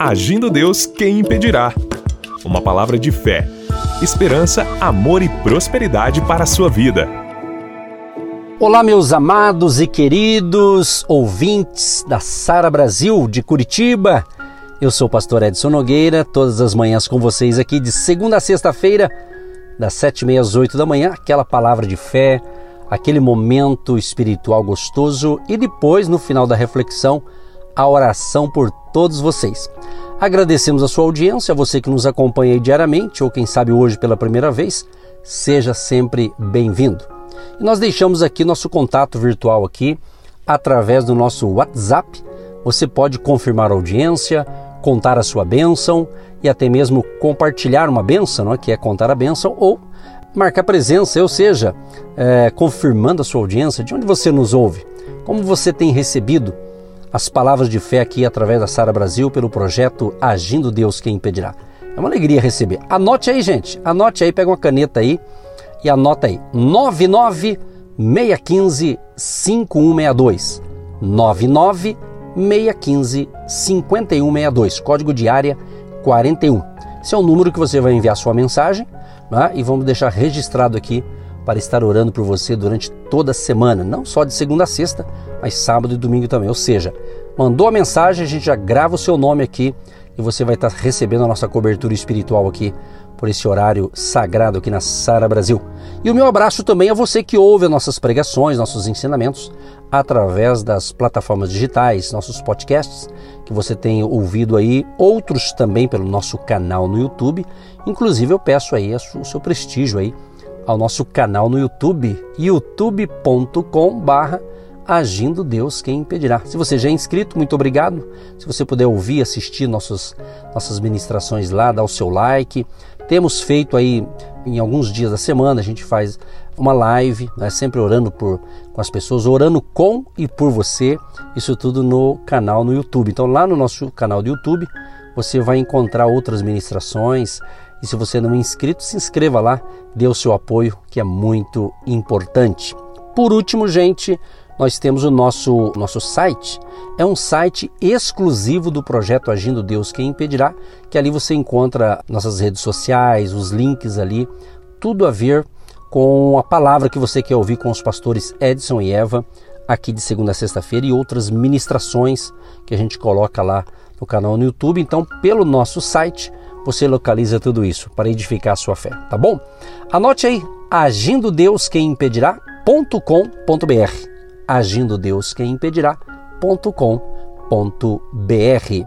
Agindo Deus, quem impedirá? Uma palavra de fé, esperança, amor e prosperidade para a sua vida. Olá, meus amados e queridos ouvintes da Sara Brasil de Curitiba. Eu sou o pastor Edson Nogueira, todas as manhãs com vocês aqui de segunda a sexta-feira, das sete e meia às oito da manhã, aquela palavra de fé, aquele momento espiritual gostoso e depois, no final da reflexão, a oração por todos vocês. Agradecemos a sua audiência, você que nos acompanha diariamente ou quem sabe hoje pela primeira vez, seja sempre bem-vindo. E nós deixamos aqui nosso contato virtual aqui através do nosso WhatsApp. Você pode confirmar a audiência, contar a sua bênção e até mesmo compartilhar uma bênção, não é? que é contar a bênção, ou marcar presença, ou seja, é, confirmando a sua audiência, de onde você nos ouve, como você tem recebido as palavras de fé aqui através da Sara Brasil pelo projeto Agindo Deus Quem Impedirá. É uma alegria receber. Anote aí, gente. Anote aí, pega uma caneta aí e anota aí. 99 615 5162. 99 615 5162. Código de área 41. Esse é o número que você vai enviar sua mensagem né? e vamos deixar registrado aqui para estar orando por você durante toda a semana, não só de segunda a sexta, mas sábado e domingo também. Ou seja, mandou a mensagem, a gente já grava o seu nome aqui e você vai estar recebendo a nossa cobertura espiritual aqui por esse horário sagrado aqui na Sara Brasil. E o meu abraço também a você que ouve as nossas pregações, nossos ensinamentos através das plataformas digitais, nossos podcasts, que você tem ouvido aí, outros também pelo nosso canal no YouTube. Inclusive eu peço aí o seu prestígio aí ao nosso canal no YouTube, youtube.com/barra Agindo Deus Quem Impedirá. Se você já é inscrito, muito obrigado. Se você puder ouvir, assistir nossos, nossas ministrações lá, dá o seu like. Temos feito aí em alguns dias da semana, a gente faz uma live, né, sempre orando por, com as pessoas, orando com e por você. Isso tudo no canal no YouTube. Então, lá no nosso canal do YouTube, você vai encontrar outras ministrações, e se você não é inscrito, se inscreva lá, dê o seu apoio, que é muito importante. Por último, gente, nós temos o nosso, nosso site. É um site exclusivo do projeto Agindo Deus Quem Impedirá, que ali você encontra nossas redes sociais, os links ali, tudo a ver com a palavra que você quer ouvir com os pastores Edson e Eva, aqui de segunda a sexta-feira, e outras ministrações que a gente coloca lá no canal no YouTube. Então, pelo nosso site, você localiza tudo isso para edificar a sua fé, tá bom? Anote aí, agindo Deus quem impedirá.com.br. Agindo Deus quem impedirá.com.br.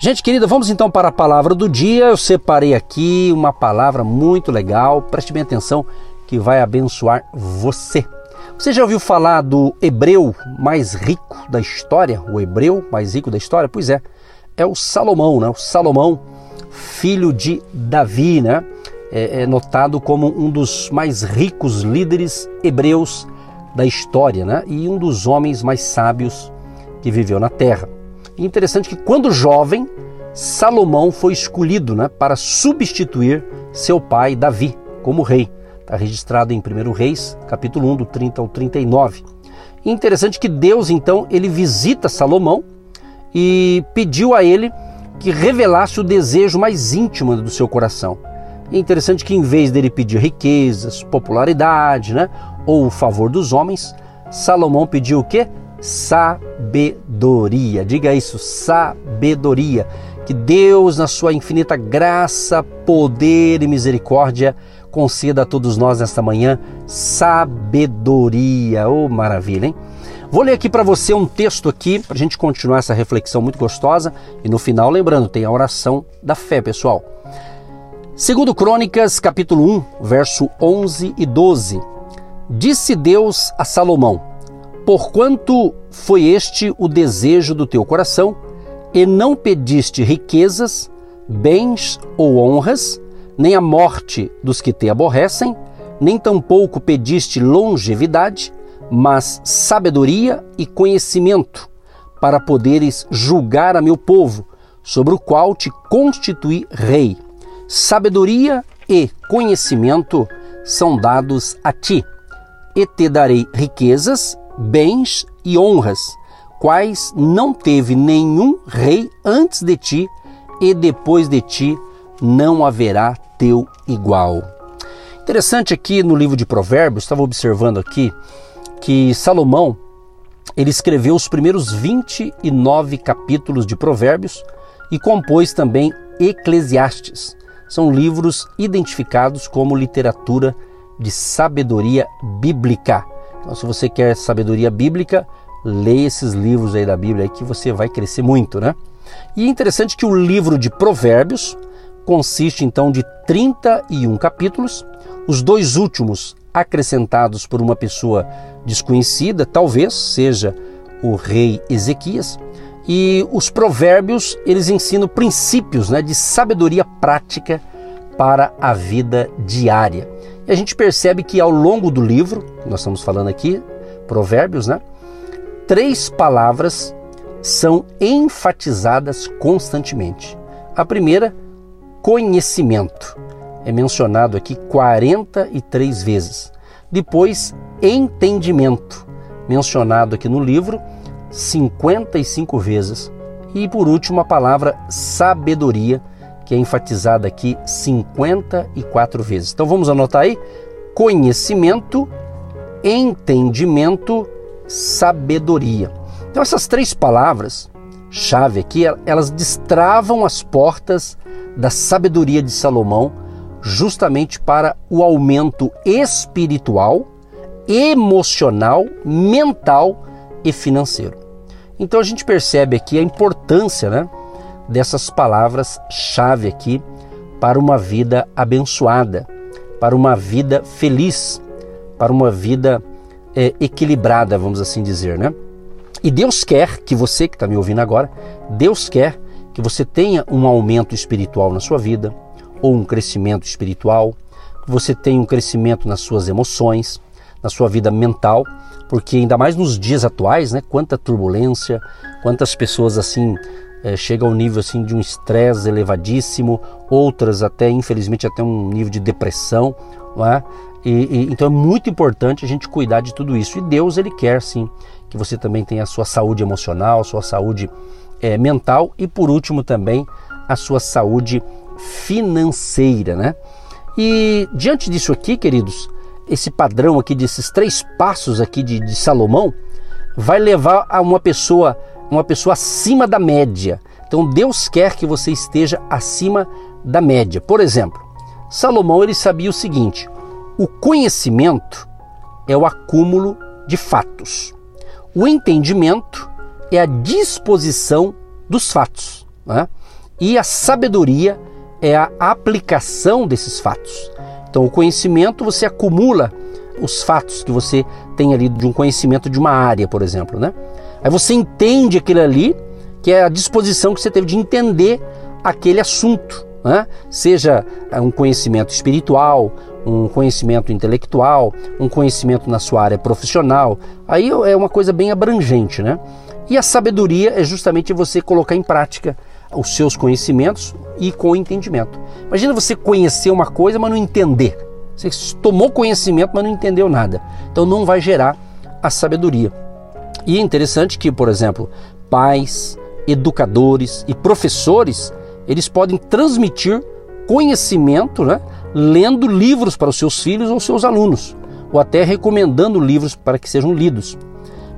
Gente querida, vamos então para a palavra do dia. Eu separei aqui uma palavra muito legal, preste bem atenção que vai abençoar você. Você já ouviu falar do hebreu mais rico da história? O hebreu mais rico da história? Pois é, é o Salomão, né? O Salomão filho de Davi, né? É, é notado como um dos mais ricos líderes hebreus da história, né? E um dos homens mais sábios que viveu na terra. E interessante que quando jovem, Salomão foi escolhido, né, para substituir seu pai Davi como rei. Está registrado em 1 Reis, capítulo 1, do 30 ao 39. E interessante que Deus, então, ele visita Salomão e pediu a ele que revelasse o desejo mais íntimo do seu coração. É interessante que em vez dele pedir riquezas, popularidade, né, ou o favor dos homens, Salomão pediu o quê? Sabedoria. Diga isso, sabedoria. Que Deus, na sua infinita graça, poder e misericórdia, conceda a todos nós nesta manhã sabedoria. Oh, maravilha, hein? Vou ler aqui para você um texto aqui para a gente continuar essa reflexão muito gostosa e no final, lembrando, tem a oração da fé, pessoal. Segundo Crônicas, capítulo 1, verso 11 e 12. Disse Deus a Salomão: Porquanto foi este o desejo do teu coração, e não pediste riquezas, bens ou honras, nem a morte dos que te aborrecem, nem tampouco pediste longevidade, mas sabedoria e conhecimento, para poderes julgar a meu povo, sobre o qual te constituí rei. Sabedoria e conhecimento são dados a ti, e te darei riquezas, bens e honras, quais não teve nenhum rei antes de ti, e depois de ti não haverá teu igual. Interessante aqui no livro de Provérbios, estava observando aqui que Salomão ele escreveu os primeiros 29 capítulos de Provérbios e compôs também Eclesiastes. São livros identificados como literatura de sabedoria bíblica. Então, se você quer sabedoria bíblica, leia esses livros aí da Bíblia aí que você vai crescer muito, né? E é interessante que o livro de Provérbios consiste então de 31 capítulos, os dois últimos acrescentados por uma pessoa desconhecida, talvez seja o rei Ezequias, e os provérbios, eles ensinam princípios né, de sabedoria prática para a vida diária. E a gente percebe que ao longo do livro, nós estamos falando aqui, provérbios, né? Três palavras são enfatizadas constantemente. A primeira, conhecimento. É mencionado aqui 43 vezes. Depois, entendimento, mencionado aqui no livro 55 vezes. E por último, a palavra sabedoria, que é enfatizada aqui 54 vezes. Então vamos anotar aí: conhecimento, entendimento, sabedoria. Então essas três palavras chave aqui, elas destravam as portas da sabedoria de Salomão, justamente para o aumento espiritual, emocional, mental e financeiro. Então a gente percebe aqui a importância né, dessas palavras-chave aqui para uma vida abençoada, para uma vida feliz, para uma vida é, equilibrada, vamos assim dizer, né? E Deus quer que você que está me ouvindo agora, Deus quer que você tenha um aumento espiritual na sua vida, ou um crescimento espiritual, que você tenha um crescimento nas suas emoções, na sua vida mental, porque ainda mais nos dias atuais, né? Quanta turbulência, quantas pessoas assim é, chegam ao nível assim de um estresse elevadíssimo, outras até infelizmente até um nível de depressão, não é? E, e, então é muito importante a gente cuidar de tudo isso. E Deus ele quer sim que você também tenha a sua saúde emocional, a sua saúde é, mental e por último também a sua saúde financeira, né? E diante disso aqui, queridos, esse padrão aqui desses três passos aqui de, de Salomão vai levar a uma pessoa, uma pessoa acima da média. Então Deus quer que você esteja acima da média. Por exemplo, Salomão ele sabia o seguinte: o conhecimento é o acúmulo de fatos. O entendimento é a disposição dos fatos. Né? E a sabedoria é a aplicação desses fatos. Então, o conhecimento você acumula os fatos que você tem ali de um conhecimento de uma área, por exemplo, né? Aí você entende aquilo ali, que é a disposição que você teve de entender aquele assunto, né? Seja é, um conhecimento espiritual, um conhecimento intelectual, um conhecimento na sua área profissional. Aí é uma coisa bem abrangente, né? E a sabedoria é justamente você colocar em prática os seus conhecimentos e com o entendimento. Imagina você conhecer uma coisa, mas não entender. Você tomou conhecimento, mas não entendeu nada. Então não vai gerar a sabedoria. E é interessante que, por exemplo, pais, educadores e professores, eles podem transmitir conhecimento, né, lendo livros para os seus filhos ou seus alunos, ou até recomendando livros para que sejam lidos,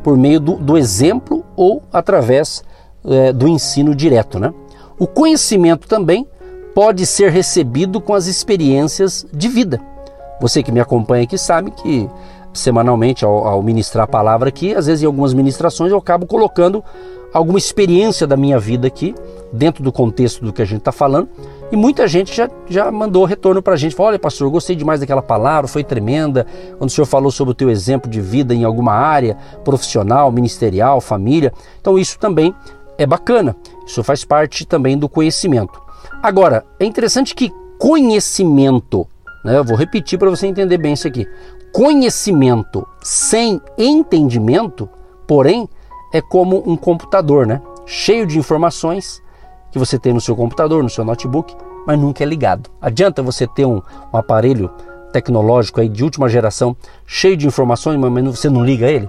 por meio do, do exemplo ou através é, do ensino direto. Né? O conhecimento também pode ser recebido com as experiências de vida. Você que me acompanha aqui sabe que semanalmente, ao, ao ministrar a palavra aqui, às vezes em algumas ministrações eu acabo colocando alguma experiência da minha vida aqui, dentro do contexto do que a gente está falando, e muita gente já, já mandou retorno para a gente. Falou, olha pastor, eu gostei demais daquela palavra, foi tremenda, quando o senhor falou sobre o teu exemplo de vida em alguma área, profissional, ministerial, família. Então isso também é bacana, isso faz parte também do conhecimento. Agora, é interessante que conhecimento, né, eu vou repetir para você entender bem isso aqui: conhecimento sem entendimento, porém, é como um computador, né? Cheio de informações que você tem no seu computador, no seu notebook, mas nunca é ligado. Adianta você ter um, um aparelho tecnológico aí de última geração, cheio de informações, mas você não liga ele?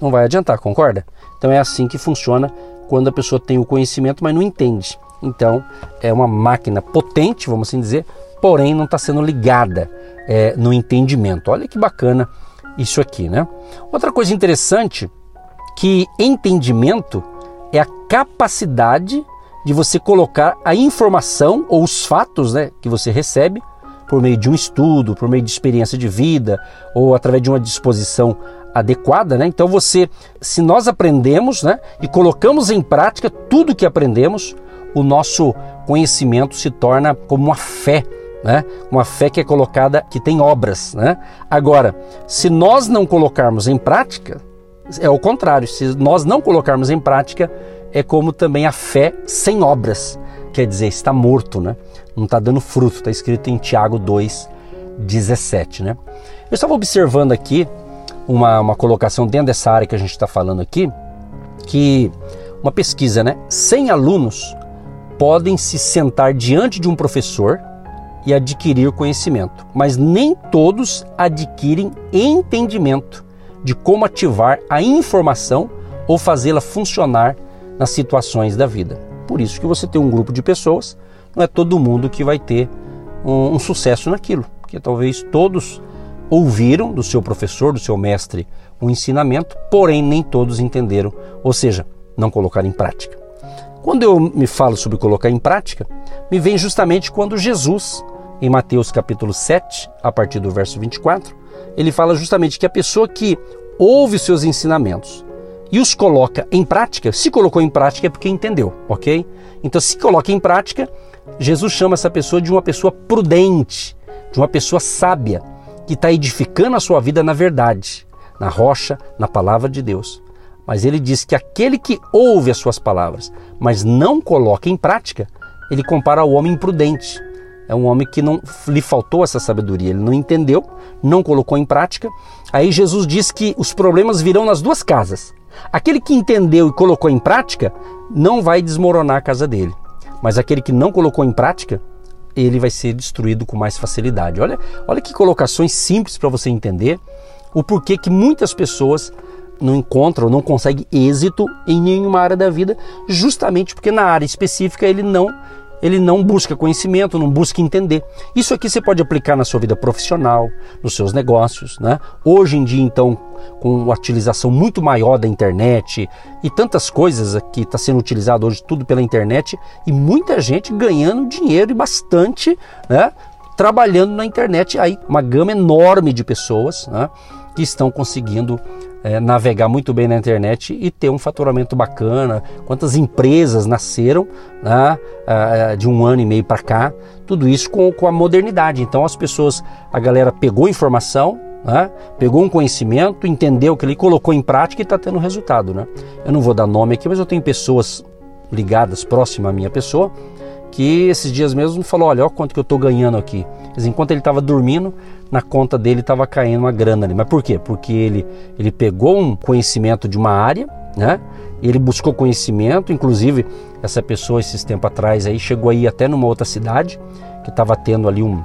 Não vai adiantar, concorda? Então é assim que funciona quando a pessoa tem o conhecimento, mas não entende. Então é uma máquina potente, vamos assim dizer, porém não está sendo ligada é, no entendimento. Olha que bacana isso aqui, né? Outra coisa interessante que entendimento é a capacidade de você colocar a informação ou os fatos né, que você recebe por meio de um estudo, por meio de experiência de vida ou através de uma disposição adequada, né? Então você, se nós aprendemos, né, e colocamos em prática tudo que aprendemos, o nosso conhecimento se torna como uma fé, né? Uma fé que é colocada que tem obras, né? Agora, se nós não colocarmos em prática, é o contrário. Se nós não colocarmos em prática, é como também a fé sem obras. Quer dizer, está morto, né? Não está dando fruto. Está escrito em Tiago 2, 17, né? Eu estava observando aqui uma, uma colocação dentro dessa área que a gente está falando aqui, que uma pesquisa, né? 100 alunos podem se sentar diante de um professor e adquirir conhecimento, mas nem todos adquirem entendimento de como ativar a informação ou fazê-la funcionar nas situações da vida. Por isso que você tem um grupo de pessoas, não é todo mundo que vai ter um, um sucesso naquilo, porque talvez todos ouviram do seu professor, do seu mestre, o um ensinamento, porém nem todos entenderam, ou seja, não colocaram em prática. Quando eu me falo sobre colocar em prática, me vem justamente quando Jesus, em Mateus capítulo 7, a partir do verso 24, ele fala justamente que a pessoa que ouve os seus ensinamentos e os coloca em prática, se colocou em prática é porque entendeu, ok? Então, se coloca em prática, Jesus chama essa pessoa de uma pessoa prudente, de uma pessoa sábia, que está edificando a sua vida na verdade, na rocha, na palavra de Deus. Mas ele diz que aquele que ouve as suas palavras, mas não coloca em prática, ele compara ao homem imprudente, é um homem que não lhe faltou essa sabedoria, ele não entendeu, não colocou em prática. Aí Jesus diz que os problemas virão nas duas casas. Aquele que entendeu e colocou em prática não vai desmoronar a casa dele, mas aquele que não colocou em prática, ele vai ser destruído com mais facilidade. Olha, olha que colocações simples para você entender o porquê que muitas pessoas não encontram, não conseguem êxito em nenhuma área da vida, justamente porque na área específica ele não ele não busca conhecimento, não busca entender. Isso aqui você pode aplicar na sua vida profissional, nos seus negócios. Né? Hoje em dia, então, com a utilização muito maior da internet e tantas coisas que está sendo utilizado hoje tudo pela internet e muita gente ganhando dinheiro e bastante, né? trabalhando na internet. Aí uma gama enorme de pessoas né? Que estão conseguindo é, navegar muito bem na internet e ter um faturamento bacana. Quantas empresas nasceram né, de um ano e meio para cá, tudo isso com, com a modernidade. Então as pessoas, a galera pegou informação, né, pegou um conhecimento, entendeu que ele colocou em prática e está tendo resultado. Né? Eu não vou dar nome aqui, mas eu tenho pessoas ligadas, próximas à minha pessoa, que esses dias mesmo me falou, olha, olha quanto que eu estou ganhando aqui. Enquanto ele estava dormindo, na conta dele estava caindo uma grana ali. Mas por quê? Porque ele, ele pegou um conhecimento de uma área, né? Ele buscou conhecimento, inclusive essa pessoa esses tempos atrás aí chegou aí até numa outra cidade que estava tendo ali um,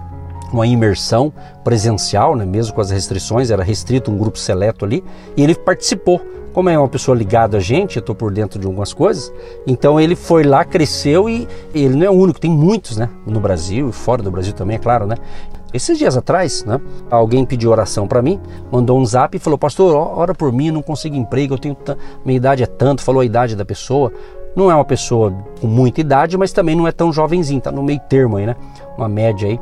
uma imersão presencial, né? mesmo com as restrições, era restrito um grupo seleto ali, e ele participou como é uma pessoa ligada a gente, eu estou por dentro de algumas coisas, então ele foi lá, cresceu e ele não é o único, tem muitos, né? No Brasil e fora do Brasil também, é claro, né? Esses dias atrás, né, alguém pediu oração para mim, mandou um zap e falou: Pastor, ora por mim, não consigo emprego, eu tenho minha idade é tanto, falou a idade da pessoa. Não é uma pessoa com muita idade, mas também não é tão jovenzinho, tá no meio termo aí, né? Uma média aí.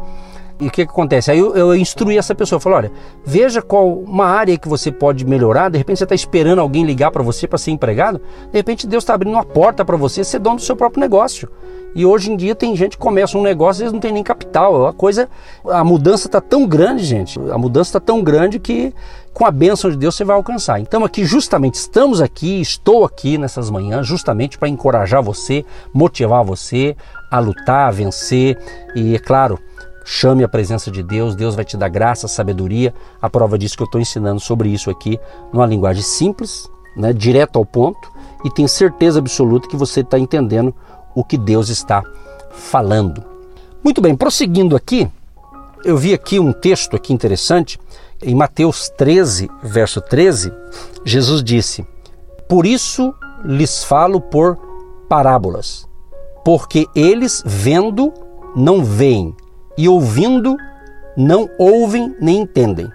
E o que, que acontece? Aí eu, eu instruí essa pessoa, falei, olha, veja qual uma área que você pode melhorar. De repente você está esperando alguém ligar para você para ser empregado. De repente Deus está abrindo uma porta para você ser dono do seu próprio negócio. E hoje em dia tem gente que começa um negócio e eles não tem nem capital. A coisa, a mudança está tão grande, gente. A mudança está tão grande que com a bênção de Deus você vai alcançar. Então aqui justamente estamos aqui, estou aqui nessas manhãs justamente para encorajar você, motivar você a lutar, a vencer e é claro, Chame a presença de Deus, Deus vai te dar graça, sabedoria. A prova disso que eu estou ensinando sobre isso aqui, numa linguagem simples, né, direto ao ponto, e tenho certeza absoluta que você está entendendo o que Deus está falando. Muito bem, prosseguindo aqui, eu vi aqui um texto aqui interessante, em Mateus 13, verso 13, Jesus disse: Por isso lhes falo por parábolas, porque eles vendo não veem e ouvindo não ouvem nem entendem.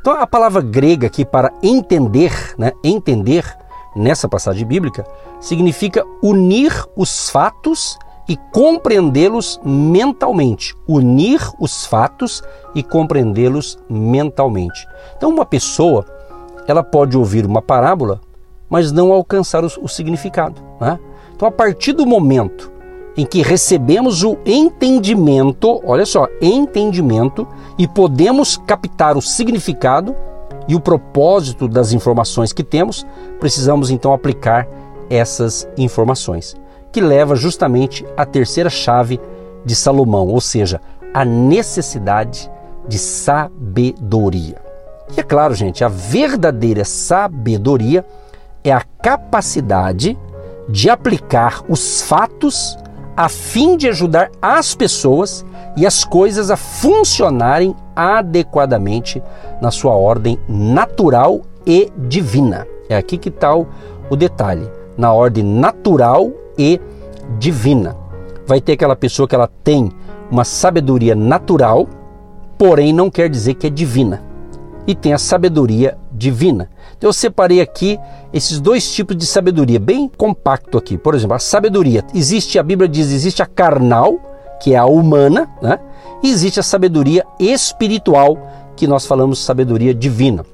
Então a palavra grega aqui para entender, né, entender nessa passagem bíblica significa unir os fatos e compreendê-los mentalmente. Unir os fatos e compreendê-los mentalmente. Então uma pessoa ela pode ouvir uma parábola, mas não alcançar o, o significado. Né? Então a partir do momento em que recebemos o entendimento, olha só, entendimento, e podemos captar o significado e o propósito das informações que temos, precisamos então aplicar essas informações, que leva justamente à terceira chave de Salomão, ou seja, a necessidade de sabedoria. E é claro, gente, a verdadeira sabedoria é a capacidade de aplicar os fatos a fim de ajudar as pessoas e as coisas a funcionarem adequadamente na sua ordem natural e divina. É aqui que está o, o detalhe, na ordem natural e divina. Vai ter aquela pessoa que ela tem uma sabedoria natural, porém não quer dizer que é divina. E tem a sabedoria divina. Então eu separei aqui esses dois tipos de sabedoria, bem compacto aqui. Por exemplo, a sabedoria. Existe, a Bíblia diz, existe a carnal, que é a humana, né? E existe a sabedoria espiritual, que nós falamos sabedoria divina.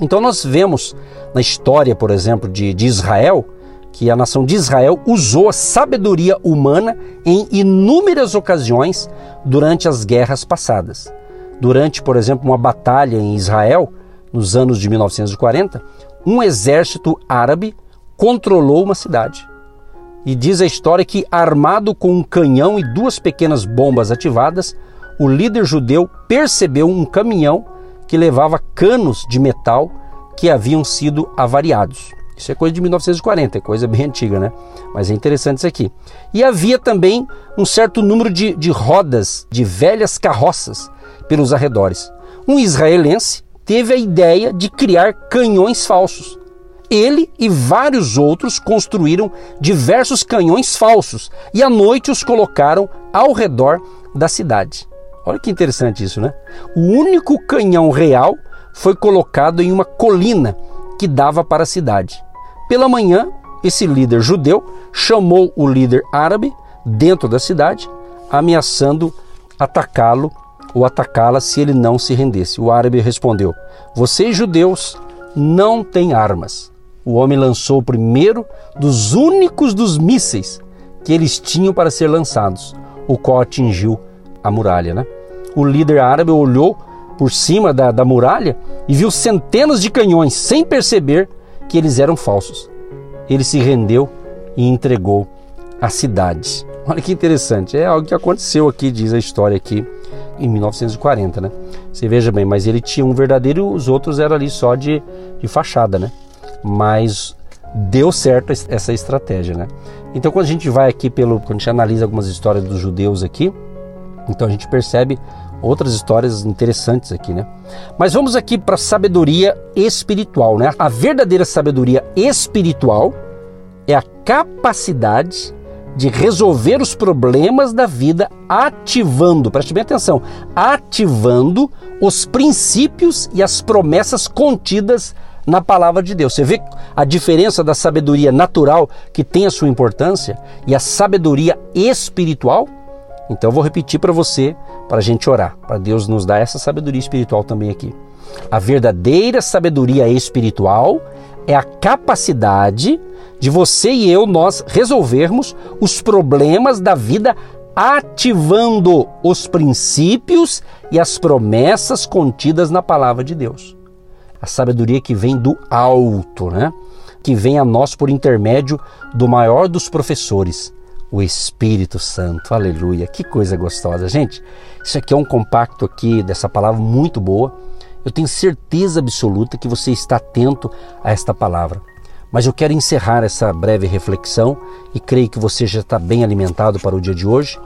Então nós vemos na história, por exemplo, de, de Israel, que a nação de Israel usou a sabedoria humana em inúmeras ocasiões durante as guerras passadas. Durante, por exemplo, uma batalha em Israel, nos anos de 1940, um exército árabe controlou uma cidade. E diz a história que, armado com um canhão e duas pequenas bombas ativadas, o líder judeu percebeu um caminhão que levava canos de metal que haviam sido avariados. Isso é coisa de 1940, é coisa bem antiga, né? Mas é interessante isso aqui. E havia também um certo número de, de rodas de velhas carroças pelos arredores. Um israelense teve a ideia de criar canhões falsos. Ele e vários outros construíram diversos canhões falsos e à noite os colocaram ao redor da cidade. Olha que interessante isso, né? O único canhão real foi colocado em uma colina que dava para a cidade. Pela manhã, esse líder judeu chamou o líder árabe dentro da cidade, ameaçando atacá-lo ou atacá-la se ele não se rendesse. O árabe respondeu: Vocês, judeus, não têm armas. O homem lançou o primeiro dos únicos dos mísseis que eles tinham para ser lançados, o qual atingiu a muralha. Né? O líder árabe olhou por cima da, da muralha e viu centenas de canhões, sem perceber que eles eram falsos. Ele se rendeu e entregou a cidade. Olha que interessante, é algo que aconteceu aqui, diz a história aqui em 1940, né? Você veja bem, mas ele tinha um verdadeiro, os outros eram ali só de, de fachada, né? Mas deu certo essa estratégia, né? Então quando a gente vai aqui pelo, quando a gente analisa algumas histórias dos judeus aqui, então a gente percebe outras histórias interessantes aqui, né? Mas vamos aqui para sabedoria espiritual, né? A verdadeira sabedoria espiritual é a capacidade de resolver os problemas da vida ativando, preste bem atenção, ativando os princípios e as promessas contidas na palavra de Deus. Você vê a diferença da sabedoria natural, que tem a sua importância, e a sabedoria espiritual? Então eu vou repetir para você, para a gente orar, para Deus nos dar essa sabedoria espiritual também aqui. A verdadeira sabedoria espiritual é a capacidade de você e eu nós resolvermos os problemas da vida ativando os princípios e as promessas contidas na palavra de Deus. A sabedoria que vem do alto, né? Que vem a nós por intermédio do maior dos professores, o Espírito Santo. Aleluia. Que coisa gostosa, gente. Isso aqui é um compacto aqui dessa palavra muito boa. Eu tenho certeza absoluta que você está atento a esta palavra. Mas eu quero encerrar essa breve reflexão e creio que você já está bem alimentado para o dia de hoje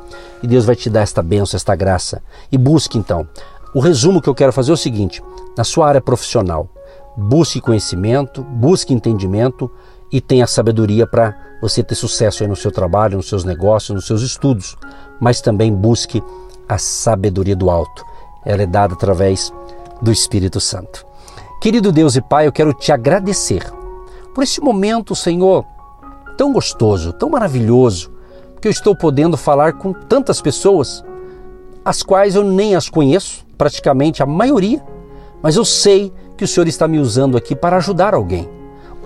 e Deus vai te dar esta bênção, esta graça. E busque então. O resumo que eu quero fazer é o seguinte: na sua área profissional, busque conhecimento, busque entendimento e tenha sabedoria para você ter sucesso no seu trabalho, nos seus negócios, nos seus estudos, mas também busque a sabedoria do alto. Ela é dada através do Espírito Santo. Querido Deus e Pai, eu quero te agradecer por esse momento, Senhor, tão gostoso, tão maravilhoso, que eu estou podendo falar com tantas pessoas, as quais eu nem as conheço, praticamente a maioria, mas eu sei que o Senhor está me usando aqui para ajudar alguém.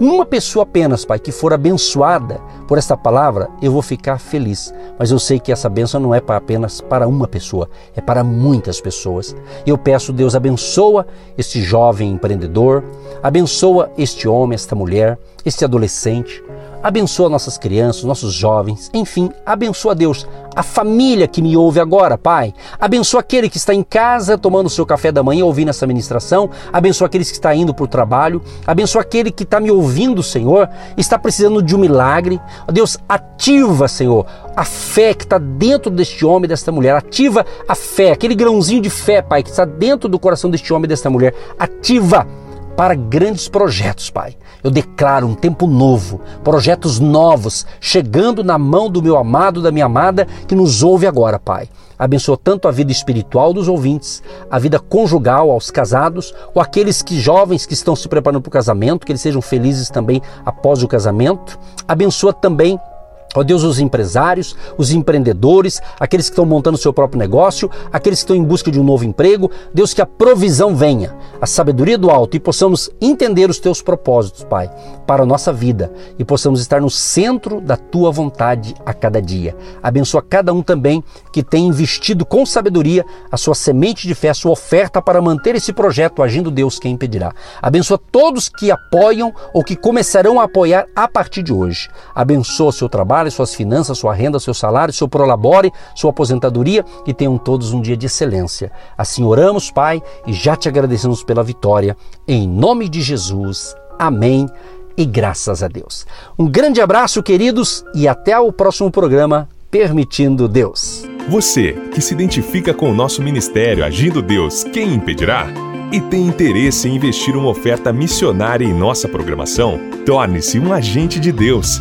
Uma pessoa apenas, Pai, que for abençoada por esta palavra, eu vou ficar feliz. Mas eu sei que essa bênção não é para apenas para uma pessoa, é para muitas pessoas. Eu peço, Deus, abençoa este jovem empreendedor, abençoa este homem, esta mulher, este adolescente, Abençoa nossas crianças, nossos jovens, enfim, abençoa Deus, a família que me ouve agora, Pai. Abençoa aquele que está em casa tomando seu café da manhã, ouvindo essa ministração. Abençoa aqueles que estão indo para o trabalho. Abençoa aquele que está me ouvindo, Senhor, está precisando de um milagre. Deus, ativa, Senhor, a fé que está dentro deste homem, desta mulher. Ativa a fé, aquele grãozinho de fé, Pai, que está dentro do coração deste homem, desta mulher. Ativa para grandes projetos, Pai. Eu declaro um tempo novo, projetos novos chegando na mão do meu amado, da minha amada que nos ouve agora, Pai. Abençoa tanto a vida espiritual dos ouvintes, a vida conjugal aos casados, ou aqueles que jovens que estão se preparando para o casamento, que eles sejam felizes também após o casamento. Abençoa também Ó oh Deus, os empresários, os empreendedores, aqueles que estão montando seu próprio negócio, aqueles que estão em busca de um novo emprego, Deus, que a provisão venha, a sabedoria do alto e possamos entender os teus propósitos, Pai, para a nossa vida e possamos estar no centro da tua vontade a cada dia. Abençoa cada um também que tem investido com sabedoria a sua semente de fé, a sua oferta para manter esse projeto agindo Deus quem impedirá. Abençoa todos que apoiam ou que começarão a apoiar a partir de hoje. Abençoa o seu trabalho suas finanças, sua renda, seu salário, seu prolabore, sua aposentadoria e tenham todos um dia de excelência. Assim oramos, Pai, e já te agradecemos pela vitória. Em nome de Jesus. Amém. E graças a Deus. Um grande abraço, queridos, e até o próximo programa, permitindo Deus. Você que se identifica com o nosso ministério Agindo Deus, quem impedirá? E tem interesse em investir uma oferta missionária em nossa programação? Torne-se um agente de Deus